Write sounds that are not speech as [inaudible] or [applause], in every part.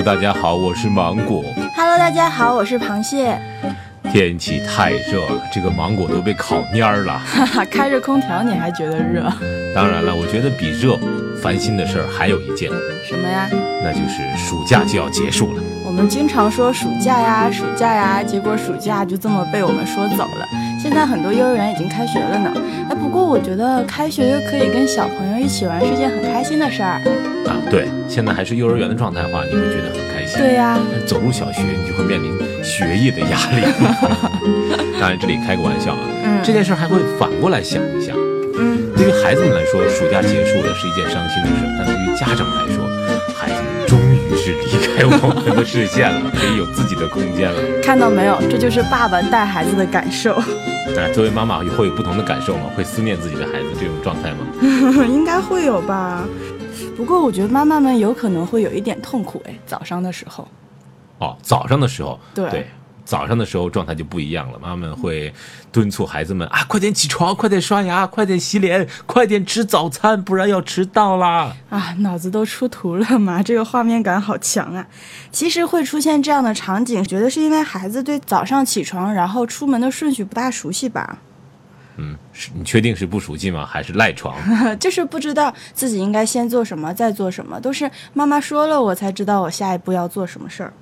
Hello，大家好，我是芒果。Hello，大家好，我是螃蟹。天气太热了，这个芒果都被烤蔫儿了。哈哈，开着空调你还觉得热？当然了，我觉得比热烦心的事儿还有一件，什么呀？那就是暑假就要结束了。我们经常说暑假呀，暑假呀，结果暑假就这么被我们说走了。现在很多幼儿园已经开学了呢。哎，不过我觉得开学可以跟小朋友一起玩是件很开心的事儿。啊，对，现在还是幼儿园的状态的话，你会觉得很开心。对呀、但走入小学，你就会面临学业的压力。[laughs] 当然，这里开个玩笑啊，嗯这件事儿还会反过来想一想。嗯，对于孩子们来说，暑假结束了是一件伤心的事儿，但对于家长来说，孩子们终于是离开我们的视线了，[laughs] 可以有自己的空间了。看到没有？这就是爸爸带孩子的感受，[laughs] 哎，作为妈妈会有不同的感受吗？会思念自己的孩子这种状态吗？应该会有吧。不过我觉得妈妈们有可能会有一点痛苦，哎，早上的时候。哦，早上的时候，对对早上的时候状态就不一样了。妈妈们会敦促孩子们啊，快点起床，快点刷牙，快点洗脸，快点吃早餐，不然要迟到啦。啊，脑子都出图了嘛，这个画面感好强啊！其实会出现这样的场景，觉得是因为孩子对早上起床然后出门的顺序不大熟悉吧，嗯，是你确定是不熟悉吗？还是赖床？[laughs] 就是不知道自己应该先做什么，再做什么，都是妈妈说了我才知道我下一步要做什么事儿。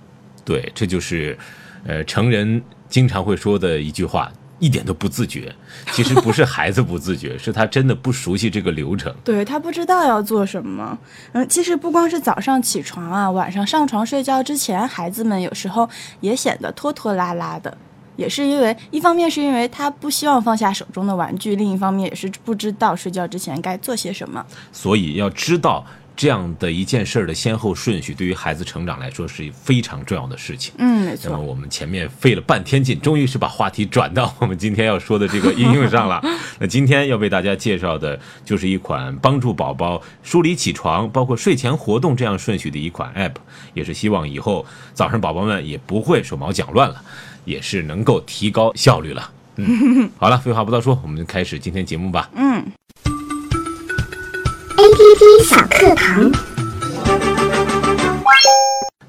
对，这就是，呃，成人经常会说的一句话，一点都不自觉。[laughs] 其实不是孩子不自觉，是他真的不熟悉这个流程。对他不知道要做什么。嗯，其实不光是早上起床啊，晚上上床睡觉之前，孩子们有时候也显得拖拖拉拉的。也是因为，一方面是因为他不希望放下手中的玩具，另一方面也是不知道睡觉之前该做些什么。所以要知道这样的一件事儿的先后顺序，对于孩子成长来说是非常重要的事情。嗯，没那么。我们前面费了半天劲，终于是把话题转到我们今天要说的这个应用上了。[laughs] 那今天要为大家介绍的就是一款帮助宝宝梳理起床，包括睡前活动这样顺序的一款 App，也是希望以后早上宝宝们也不会手忙脚乱了，也是能够提高效率了。嗯，[laughs] 好了，废话不多说，我们就开始今天节目吧。嗯，APP 小课堂。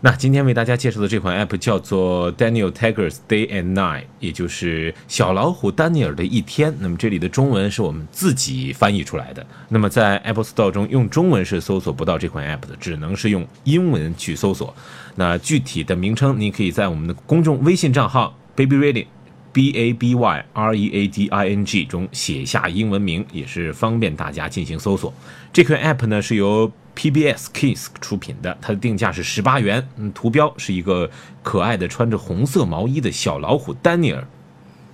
那今天为大家介绍的这款 app 叫做 Daniel Tiger's Day and Night，也就是小老虎丹尼尔的一天。那么这里的中文是我们自己翻译出来的。那么在 Apple Store 中用中文是搜索不到这款 app 的，只能是用英文去搜索。那具体的名称，您可以在我们的公众微信账号 Baby Reading。B A B Y R E A D I N G 中写下英文名，也是方便大家进行搜索。这款 App 呢是由 PBS Kids 出品的，它的定价是十八元。嗯，图标是一个可爱的穿着红色毛衣的小老虎丹尼尔。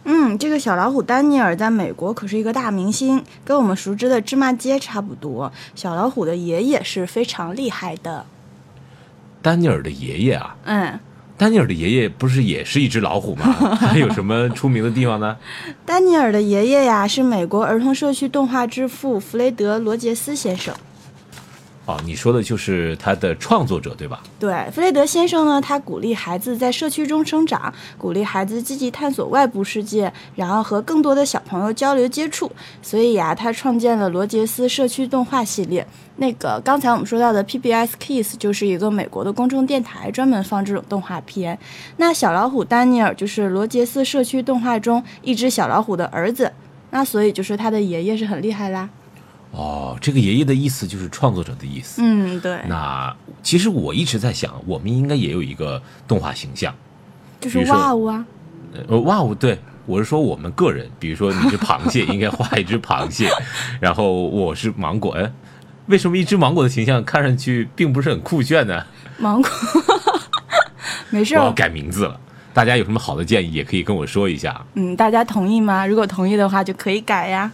嗯，这个小老虎丹尼尔在美国可是一个大明星，跟我们熟知的芝麻街差不多。小老虎的爷爷是非常厉害的。丹尼尔的爷爷啊，嗯，丹尼尔的爷爷不是也是一只老虎吗？[laughs] 还有什么出名的地方呢？丹尼尔的爷爷呀是美国儿童社区动画之父弗雷德·罗杰斯先生。哦，你说的就是他的创作者对吧？对，弗雷德先生呢，他鼓励孩子在社区中生长，鼓励孩子积极探索外部世界，然后和更多的小朋友交流接触。所以呀、他创建了罗杰斯社区动画系列。那个刚才我们说到的 PBS Kids 就是一个美国的公众电台，专门放这种动画片。那小老虎丹尼尔就是罗杰斯社区动画中一只小老虎的儿子，那所以就是他的爷爷是很厉害啦。哦，这个爷爷的意思就是创作者的意思。嗯，对，那其实我一直在想，我们应该也有一个动画形象。就是说哇哦啊。呃，哇哦，对我是说我们个人，比如说你是螃蟹，[laughs] 应该画一只螃蟹，然后我是芒果，哎，为什么一只芒果的形象看上去并不是很酷炫呢？芒果，[laughs] 没事，我要改名字了，大家有什么好的建议也可以跟我说一下。嗯，大家同意吗？如果同意的话，就可以改呀。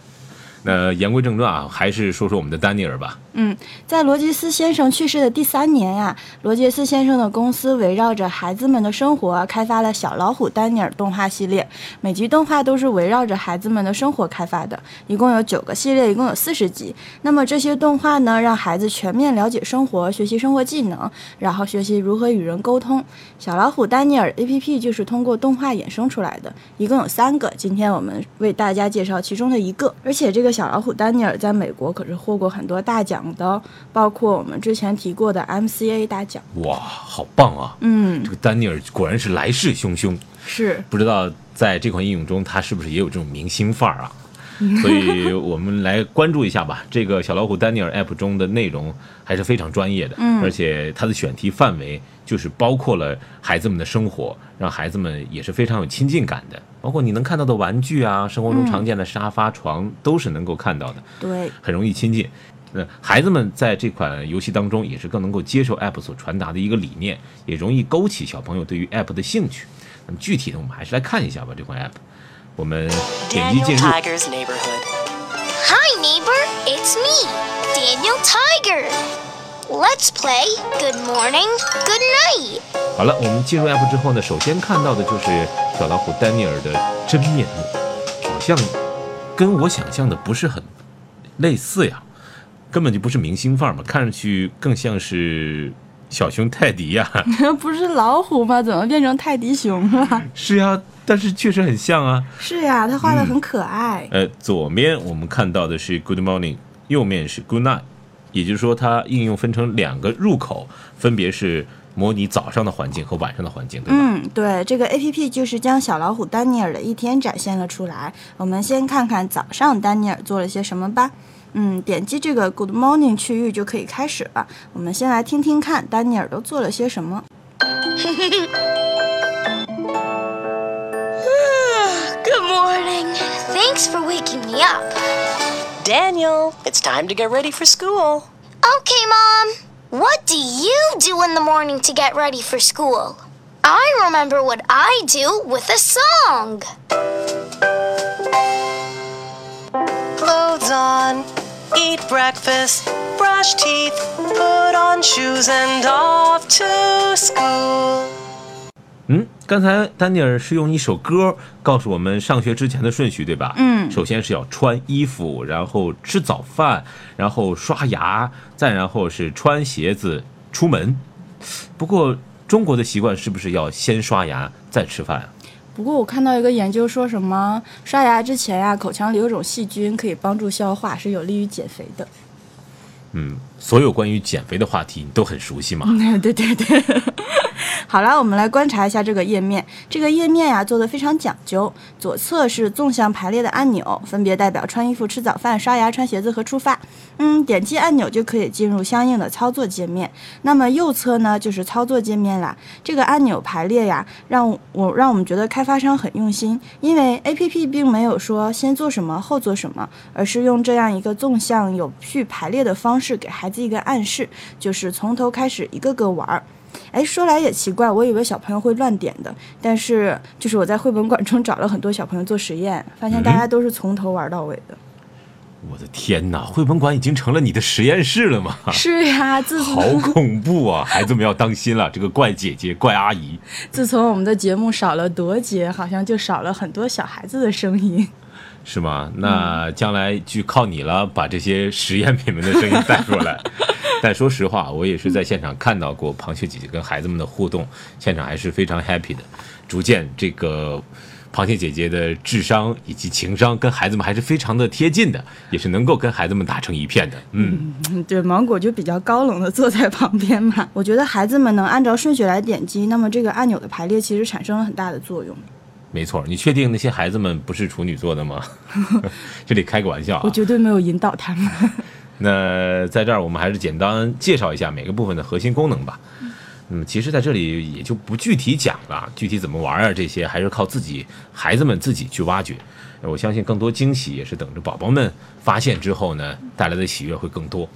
那言归正传啊，还是说说我们的丹尼尔吧。嗯，在罗杰斯先生去世的第三年呀，罗杰斯先生的公司围绕着孩子们的生活，开发了《小老虎丹尼尔》动画系列。每集动画都是围绕着孩子们的生活开发的，一共有九个系列，一共有四十集。那么这些动画呢，让孩子全面了解生活，学习生活技能，然后学习如何与人沟通。小老虎丹尼尔 APP 就是通过动画衍生出来的，一共有三个。今天我们为大家介绍其中的一个，而且这个小老虎丹尼尔在美国可是获过很多大奖的哦，包括我们之前提过的 MCA 大奖。哇，好棒啊！嗯这，个丹尼尔果然是来势汹汹，是，不知道在这款应用中，他是不是也有这种明星范儿啊？所以 [laughs] 我们来关注一下吧。这个小老虎丹尼尔 App 中的内容还是非常专业的，嗯而且它的选题范围就是包括了孩子们的生活，让孩子们也是非常有亲近感的。包括你能看到的玩具啊，生活中常见的沙发、床都是能够看到的。对，很容易亲近。那孩子们在这款游戏当中也是更能够接受 App 所传达的一个理念，也容易勾起小朋友对于 App 的兴趣。那么具体的，我们还是来看一下吧。这款 App，我们点击进入，Tiger's neighborhood. Hi, neighbor. It's me, Daniel Tiger. Let's play Good Morning, Good Night. 好了，我们进入 App 之后呢，首先看到的就是小老虎丹尼尔的真面目，好像跟我想象的不是很类似呀，根本就不是明星范儿嘛，看上去更像是小熊泰迪呀。不 [laughs] 是老虎吗？怎么变成泰迪熊了？[laughs] 是呀，但是确实很像啊。是呀，他画的很可爱。呃，左面我们看到的是 Good Morning，右面是 Good Night，也就是说它应用分成两个入口，分别是模拟早上的环境和晚上的环境，对吧？嗯，对，这个 A P P 就是将小老虎丹尼尔的一天展现了出来。我们先看看早上丹尼尔做了些什么吧。嗯，点击这个 Good Morning 区域就可以开始了。我们先来听听看丹尼尔都做了些什么。[laughs] Good morning. Thanks for waking me up. Daniel, it's time to get ready for school. Okay, Mom. What do you do in the morning to get ready for school? I remember what I do with a song. Clothes on, eat breakfast, brush teeth, put on shoes, and off to school. 嗯，刚才丹尼尔是用一首歌告诉我们上学之前的顺序，对吧？嗯首先是要穿衣服，然后吃早饭，然后刷牙，再然后是穿鞋子出门。不过中国的习惯是不是要先刷牙再吃饭啊？不过我看到一个研究说什么刷牙之前呀、口腔里有种细菌可以帮助消化，是有利于减肥的。嗯，所有关于减肥的话题你都很熟悉嘛？对 [laughs] 对对。好了，我们来观察一下这个页面。这个页面呀、做的非常讲究，左侧是纵向排列的按钮，分别代表穿衣服、吃早饭、刷牙、穿鞋子和出发。嗯，点击按钮就可以进入相应的操作界面。那么右侧呢，就是操作界面啦。这个按钮排列呀，让我让我们觉得开发商很用心，因为 A P P 并没有说先做什么后做什么，而是用这样一个纵向有序排列的方式给孩子一个暗示，就是从头开始一个个玩儿。哎，说来也奇怪，我以为小朋友会乱点的，但是就是我在绘本馆中找了很多小朋友做实验，发现大家都是从头玩到尾的。我的天哪，绘本馆已经成了你的实验室了吗？[laughs] 是呀，自从好恐怖啊！孩子们要当心了，这个怪姐姐、怪阿姨。自从我们的节目少了朵姐，好像就少了很多小孩子的声音。是吗？那将来就靠你了，把这些实验品们的声音带出来。[laughs] 但说实话，我也是在现场看到过螃蟹姐姐跟孩子们的互动，现场还是非常 happy 的。逐渐，这个螃蟹姐姐的智商以及情商跟孩子们还是非常的贴近的，也是能够跟孩子们打成一片的。嗯，嗯，对，芒果就比较高冷的坐在旁边嘛。我觉得孩子们能按照顺序来点击，那么这个按钮的排列其实产生了很大的作用。没错。你确定那些孩子们不是处女座的吗？[laughs] 这里开个玩笑啊。我绝对没有引导他们。[laughs] 那在这儿，我们还是简单介绍一下每个部分的核心功能吧。嗯，其实在这里也就不具体讲了，具体怎么玩啊，这些还是靠自己孩子们自己去挖掘。我相信更多惊喜也是等着宝宝们发现之后呢，带来的喜悦会更多。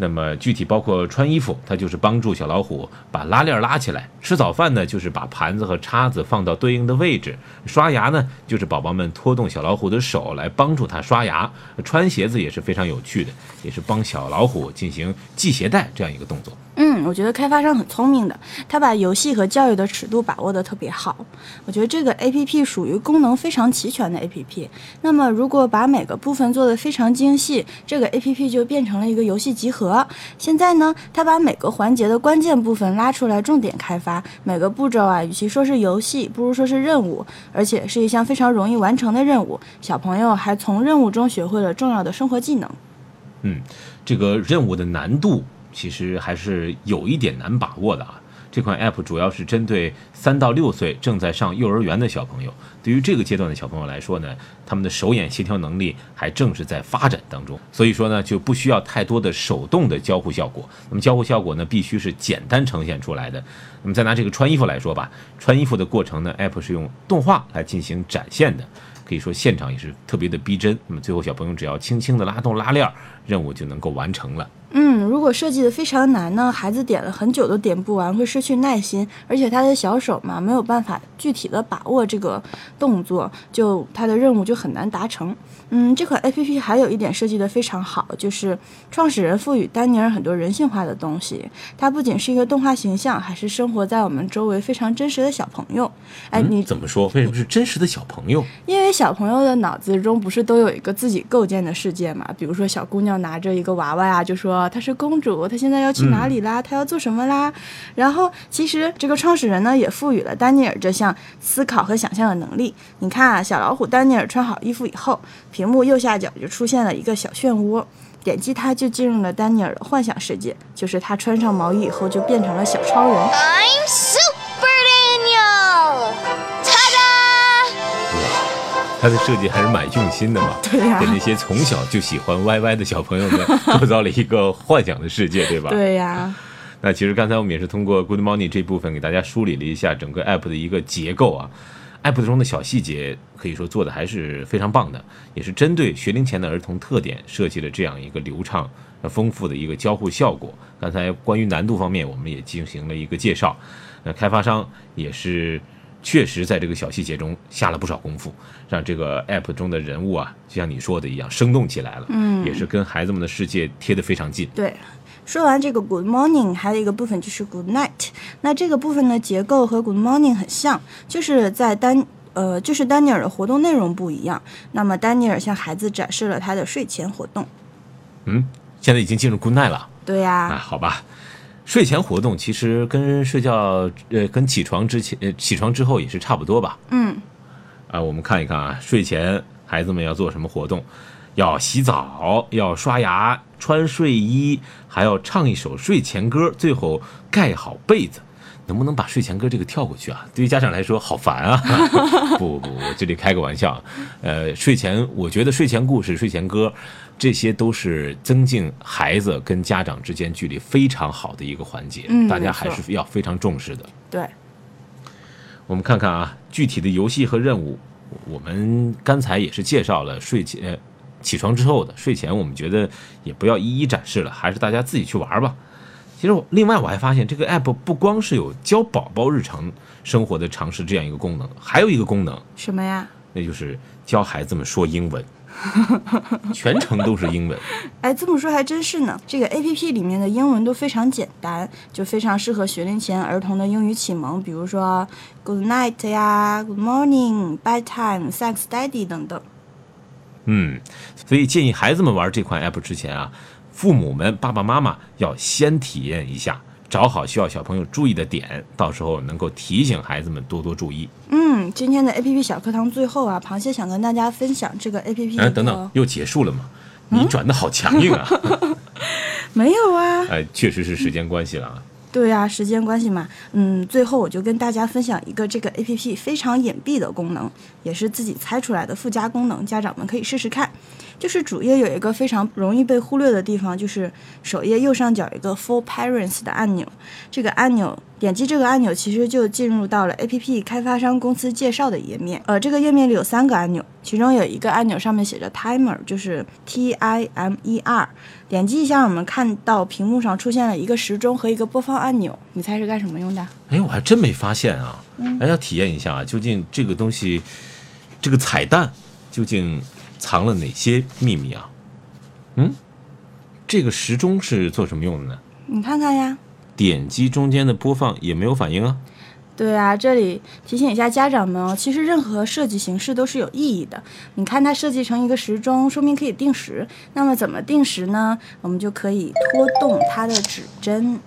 那么具体包括穿衣服，它就是帮助小老虎把拉链拉起来；吃早饭呢，就是把盘子和叉子放到对应的位置；刷牙呢，就是宝宝们拖动小老虎的手来帮助它刷牙；穿鞋子也是非常有趣的，也是帮小老虎进行系鞋带这样一个动作。嗯，我觉得开发商很聪明的，他把游戏和教育的尺度把握的特别好。我觉得这个 A P P 属于功能非常齐全的 A P P。那么如果把每个部分做得非常精细，这个 A P P 就变成了一个游戏集合。现在呢，他把每个环节的关键部分拉出来重点开发，每个步骤啊，与其说是游戏，不如说是任务，而且是一项非常容易完成的任务。小朋友还从任务中学会了重要的生活技能。嗯，这个任务的难度。其实还是有一点难把握的啊。这款 App 主要是针对三到六岁正在上幼儿园的小朋友。对于这个阶段的小朋友来说呢，他们的手眼协调能力还正是在发展当中，所以说呢，就不需要太多的手动的交互效果。那么交互效果呢，必须是简单呈现出来的。那么再拿这个穿衣服来说吧，穿衣服的过程呢，App 是用动画来进行展现的，可以说现场也是特别的逼真。那么最后小朋友只要轻轻的拉动拉链，任务就能够完成了。嗯，如果设计的非常难呢，孩子点了很久都点不完，会失去耐心，而且他的小手嘛，没有办法具体的把握这个动作，就他的任务就很难达成。嗯，这款 A P P 还有一点设计的非常好，就是创始人赋予丹尼尔很多人性化的东西。他不仅是一个动画形象，还是生活在我们周围非常真实的小朋友。哎，你怎么说？为什么是真实的小朋友？因为小朋友的脑子中不是都有一个自己构建的世界嘛？比如说小姑娘拿着一个娃娃呀，就说她是公主，她现在要去哪里啦？她要做什么啦？然后其实这个创始人呢，也赋予了丹尼尔这项思考和想象的能力。你看啊，小老虎丹尼尔穿好衣服以后。屏幕右下角就出现了一个小漩涡，点击它就进入了丹尼尔的幻想世界，就是他穿上毛衣以后就变成了小超人。I'm 他的设计还是蛮用心的嘛，[laughs] 对呀，给那些从小就喜欢 YY 的小朋友们 [laughs] 构造了一个幻想的世界，对吧？对呀。那其实刚才我们也是通过 Good Morning 这部分给大家梳理了一下整个 App 的一个结构啊。App 中的小细节可以说做的还是非常棒的，也是针对学龄前的儿童特点设计了这样一个流畅、丰富的一个交互效果。刚才关于难度方面，我们也进行了一个介绍。那开发商也是确实在这个小细节中下了不少功夫，让这个 App 中的人物啊，就像你说的一样，生动起来了。嗯，也是跟孩子们的世界贴得非常近。对。说完这个 Good morning，还有一个部分就是 Good night。那这个部分的结构和 Good morning 很像，就是在丹呃，就是丹尼尔的活动内容不一样。那么丹尼尔向孩子展示了他的睡前活动。嗯，现在已经进入 Good night 了。对呀。啊，好吧。睡前活动其实跟睡觉呃，跟起床之前呃，起床之后也是差不多吧。嗯。啊，我们看一看啊，睡前孩子们要做什么活动？要洗澡，要刷牙，穿睡衣，还要唱一首睡前歌，最后盖好被子。能不能把睡前歌这个跳过去啊？对于家长来说好烦啊！[laughs] 不不不，我这里开个玩笑。呃，睡前我觉得睡前故事、睡前歌，这些都是增进孩子跟家长之间距离非常好的一个环节。嗯，大家还是要非常重视的。对。我们看看啊，具体的游戏和任务，我们刚才也是介绍了睡前。起床之后的睡前，我们觉得也不要一一展示了，还是大家自己去玩吧。其实我，另外我还发现这个 app 不光是有教宝宝日常生活的常识这样一个功能，还有一个功能什么呀？那就是教孩子们说英文，[laughs] 全程都是英文。[laughs] 哎，这么说还真是呢。这个 app 里面的英文都非常简单，就非常适合学龄前儿童的英语启蒙，比如说 Good night 呀，Good morning，bedtime，thanks daddy 等等。嗯，所以建议孩子们玩这款 app 之前啊，父母们爸爸妈妈要先体验一下，找好需要小朋友注意的点，到时候能够提醒孩子们多多注意。嗯，今天的 app 小课堂最后啊，螃蟹想跟大家分享这个 app。哎，等等，又结束了吗？你转的好强硬啊！[laughs] 没有啊。哎，确实是时间关系了啊。对啊，时间关系嘛，嗯，最后我就跟大家分享一个这个 A P P 非常隐蔽的功能，也是自己猜出来的附加功能，家长们可以试试看。就是主页有一个非常容易被忽略的地方，就是首页右上角有一个 For Parents 的按钮。这个按钮点击这个按钮，其实就进入到了 APP 开发商公司介绍的页面。呃，这个页面里有三个按钮，其中有一个按钮上面写着 Timer，就是 T I M E R。点击一下，我们看到屏幕上出现了一个时钟和一个播放按钮。你猜是干什么用的？哎，我还真没发现啊！哎，要体验一下啊，究竟这个东西，这个彩蛋究竟藏了哪些秘密啊？嗯，这个时钟是做什么用的呢？你看看呀。点击中间的播放也没有反应啊。对啊，这里提醒一下家长们哦，其实任何设计形式都是有意义的。你看它设计成一个时钟，说明可以定时。那么怎么定时呢？我们就可以拖动它的指针。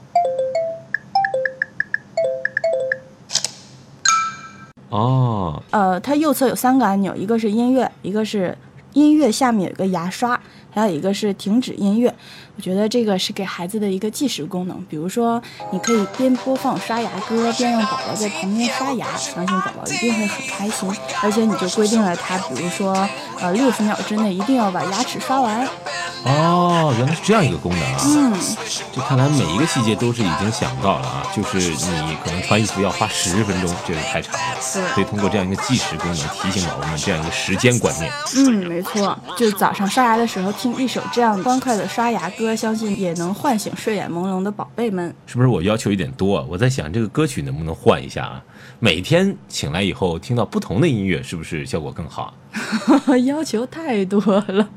哦，呃，它右侧有三个按钮，一个是音乐，一个是音乐下面有个牙刷，还有一个是停止音乐。我觉得这个是给孩子的一个计时功能，比如说你可以边播放刷牙歌，边让宝宝在旁边刷牙，相信宝宝一定会很开心。而且你就规定了他，比如说呃六十秒之内一定要把牙齿刷完。哦，原来是这样一个功能啊！嗯，这看来每一个细节都是已经想到了啊，就是你可能穿衣服要花十分钟，这个太长了，所以通过这样一个计时功能提醒宝宝们这样一个时间观念。嗯，没错，就早上刷牙的时候听一首这样欢快的刷牙歌，相信也能唤醒睡眼朦胧的宝贝们。是不是我要求有点多啊？我在想这个歌曲能不能换一下啊？每天醒来以后听到不同的音乐，是不是效果更好？[laughs] 要求太多了。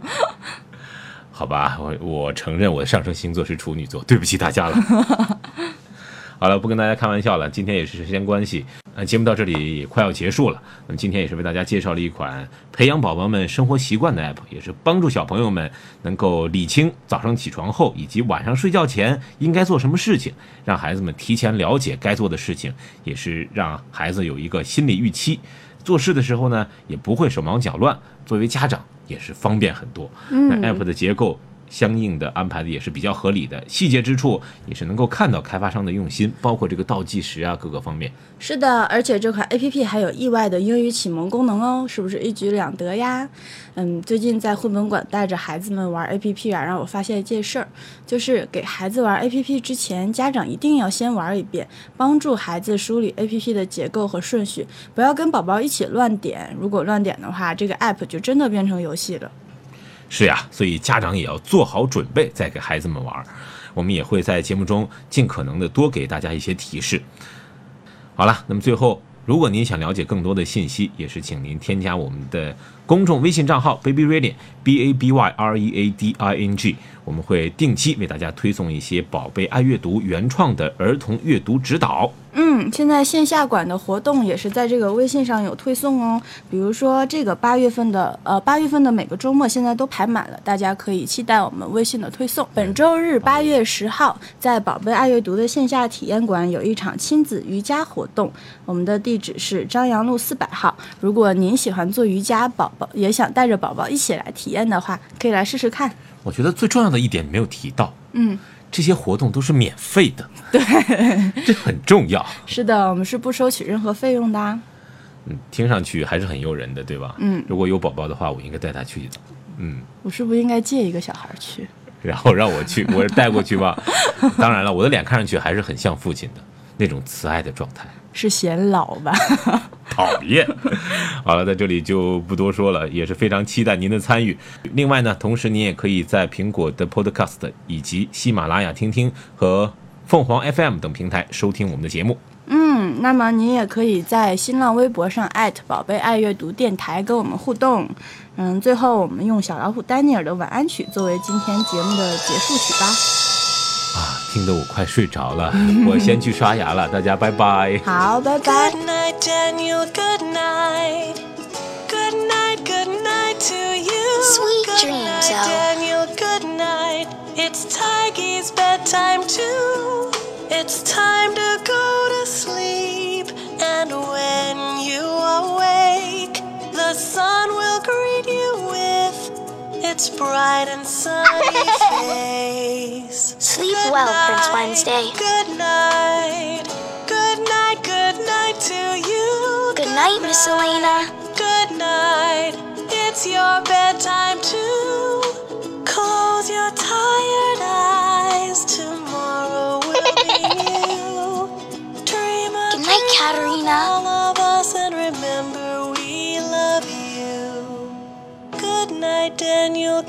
好吧，我我承认我的上升星座是处女座，对不起大家了。[laughs] 好了，不跟大家开玩笑了，今天也是时间关系，呃，节目到这里也快要结束了。那么今天也是为大家介绍了一款培养宝宝们生活习惯的 app，也是帮助小朋友们能够理清早上起床后以及晚上睡觉前应该做什么事情，让孩子们提前了解该做的事情，也是让孩子有一个心理预期，做事的时候呢也不会手忙脚乱。作为家长。也是方便很多，那 app 的结构相应的安排的也是比较合理的，细节之处也是能够看到开发商的用心，包括这个倒计时啊各个方面。是的，而且这款 app 还有意外的英语启蒙功能哦，是不是一举两得呀？嗯，最近在绘本馆带着孩子们玩 app 啊，让我发现一件事儿，就是给孩子玩 app 之前，家长一定要先玩一遍，帮助孩子梳理 app 的结构和顺序，不要跟宝宝一起乱点。如果乱点的话，这个 app 就真的变成游戏了。是呀，所以家长也要做好准备再给孩子们玩。我们也会在节目中尽可能的多给大家一些提示。好了，那么最后，如果您想了解更多的信息，也是请您添加我们的公众微信账号 Baby Reading B A B Y R E A D I N G，我们会定期为大家推送一些宝贝爱阅读原创的儿童阅读指导。嗯，现在线下馆的活动也是在这个微信上有推送哦。比如说这个八月份的，呃，八月份的每个周末现在都排满了，大家可以期待我们微信的推送。本周日八月十号，在宝贝爱阅读的线下体验馆有一场亲子瑜伽活动，我们的地址是张杨路四百号。如果您喜欢做瑜伽，宝宝也想带着宝宝一起来体验的话，可以来试试看。我觉得最重要的一点没有提到，嗯。这些活动都是免费的，[laughs] 对，这很重要。是的，我们是不收取任何费用的。嗯，听上去还是很诱人的，对吧？嗯，如果有宝宝的话，我应该带他去的。嗯，我是不是应该借一个小孩去，然后让我去，我带过去吧？当然了，我的脸看上去还是很像父亲的那种慈爱的状态。是显老吧？[laughs] 讨厌。[laughs] 好了，在这里就不多说了，也是非常期待您的参与。另外呢，同时您也可以在苹果的 Podcast 以及喜马拉雅听听和凤凰 FM 等平台收听我们的节目。嗯，那么您也可以在新浪微博上宝贝爱阅读电台跟我们互动。嗯，最后我们用小老虎丹尼尔的晚安曲作为今天节目的结束曲吧。啊，听得我快睡着了，我先去刷牙了，大家拜拜。好，拜拜。Good [laughs] night, Daniel. Good night. Good night, good night to you. Sweet good dreams, night, Elle. Daniel. Good night. It's Tiggy's bedtime too. It's time to go to sleep. And when you awake, the sun will greet you with its bright and sunny [laughs] face. Sleep good well, night, Prince Wednesday. Good night. Good night, good night to you. Good, good night, Miss Elena. Good night. It's your bedtime too. Close your tired eyes. Tomorrow will be [laughs] new. Dream Good night, Katerina. And you'll